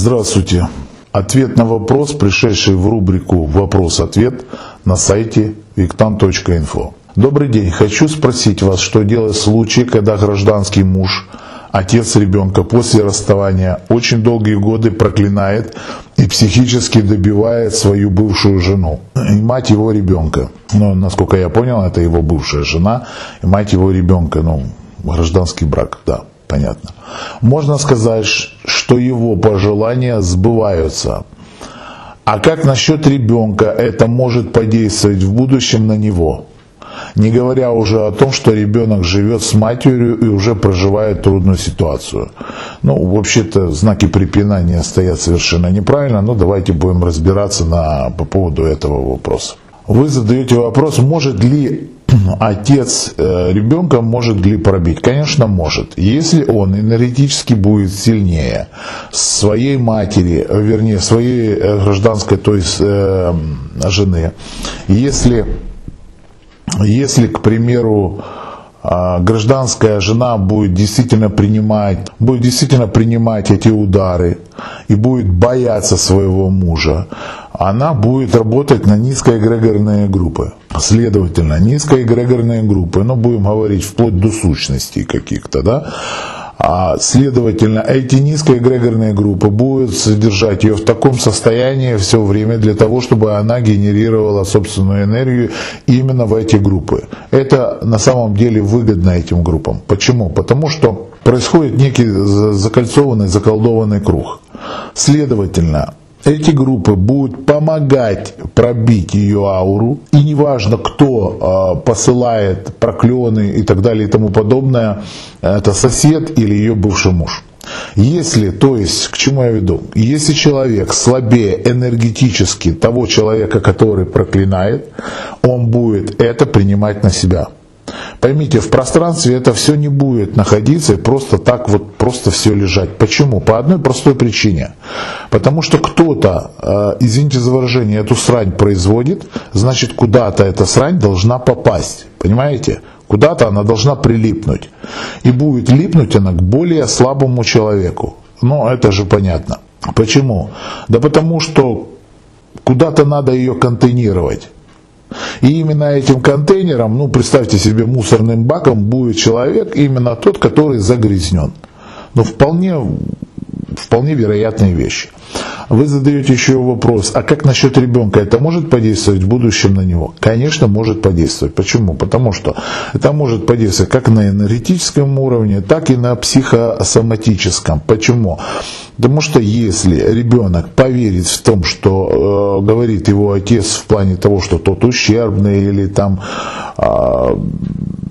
Здравствуйте. Ответ на вопрос, пришедший в рубрику «Вопрос-ответ» на сайте виктан.инфо. Добрый день. Хочу спросить вас, что делать в случае, когда гражданский муж, отец ребенка после расставания очень долгие годы проклинает и психически добивает свою бывшую жену и мать его ребенка. Ну, насколько я понял, это его бывшая жена и мать его ребенка, ну, гражданский брак, да понятно. Можно сказать, что его пожелания сбываются. А как насчет ребенка это может подействовать в будущем на него? Не говоря уже о том, что ребенок живет с матерью и уже проживает трудную ситуацию. Ну, вообще-то знаки препинания стоят совершенно неправильно, но давайте будем разбираться на, по поводу этого вопроса. Вы задаете вопрос, может ли отец э, ребенка может ли пробить? Конечно, может. Если он энергетически будет сильнее своей матери, вернее, своей э, гражданской, то есть э, жены, если, если, к примеру, а, гражданская жена будет действительно принимать, будет действительно принимать эти удары и будет бояться своего мужа, она будет работать на низкоэгрегорные группы. Следовательно, низкоэгрегорные группы, ну будем говорить вплоть до сущностей каких-то, да, а, следовательно, эти низкоэгрегорные группы будут содержать ее в таком состоянии все время для того, чтобы она генерировала собственную энергию именно в эти группы. Это на самом деле выгодно этим группам. Почему? Потому что происходит некий закольцованный, заколдованный круг. Следовательно, эти группы будут помогать пробить ее ауру, и неважно, кто э, посылает проклёны и так далее и тому подобное, это сосед или ее бывший муж. Если, то есть, к чему я веду? Если человек слабее энергетически того человека, который проклинает, он будет это принимать на себя. Поймите, в пространстве это все не будет находиться и просто так вот просто все лежать. Почему? По одной простой причине. Потому что кто-то, э, извините за выражение, эту срань производит, значит куда-то эта срань должна попасть. Понимаете? Куда-то она должна прилипнуть. И будет липнуть она к более слабому человеку. Ну, это же понятно. Почему? Да потому что куда-то надо ее контейнировать. И именно этим контейнером, ну представьте себе мусорным баком будет человек, именно тот, который загрязнен. Но вполне, вполне вероятные вещи. Вы задаете еще вопрос, а как насчет ребенка? Это может подействовать в будущем на него? Конечно, может подействовать. Почему? Потому что это может подействовать как на энергетическом уровне, так и на психосоматическом. Почему? Потому что если ребенок поверит в том, что э, говорит его отец в плане того, что тот ущербный или там... Э,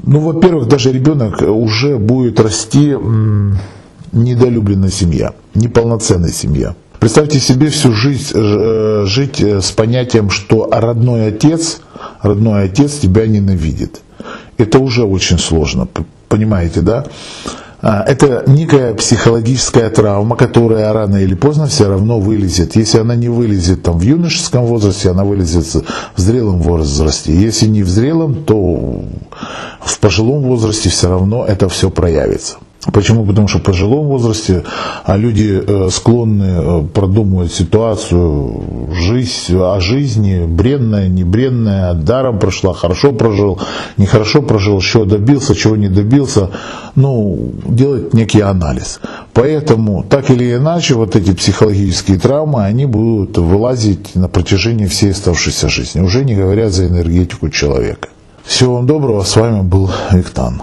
ну, во-первых, даже ребенок уже будет расти недолюбленная семья, неполноценная семья. Представьте себе всю жизнь э, жить э, с понятием, что родной отец, родной отец тебя ненавидит. Это уже очень сложно, понимаете, да? А, это некая психологическая травма, которая рано или поздно все равно вылезет. Если она не вылезет там, в юношеском возрасте, она вылезет в зрелом возрасте. Если не в зрелом, то в пожилом возрасте все равно это все проявится. Почему? Потому что в пожилом возрасте а люди э, склонны э, продумывать ситуацию, жизнь, о жизни, бренная, не бренная, даром прошла, хорошо прожил, нехорошо прожил, чего добился, чего не добился, ну, делать некий анализ. Поэтому, так или иначе, вот эти психологические травмы, они будут вылазить на протяжении всей оставшейся жизни, уже не говоря за энергетику человека. Всего вам доброго, с вами был Виктан.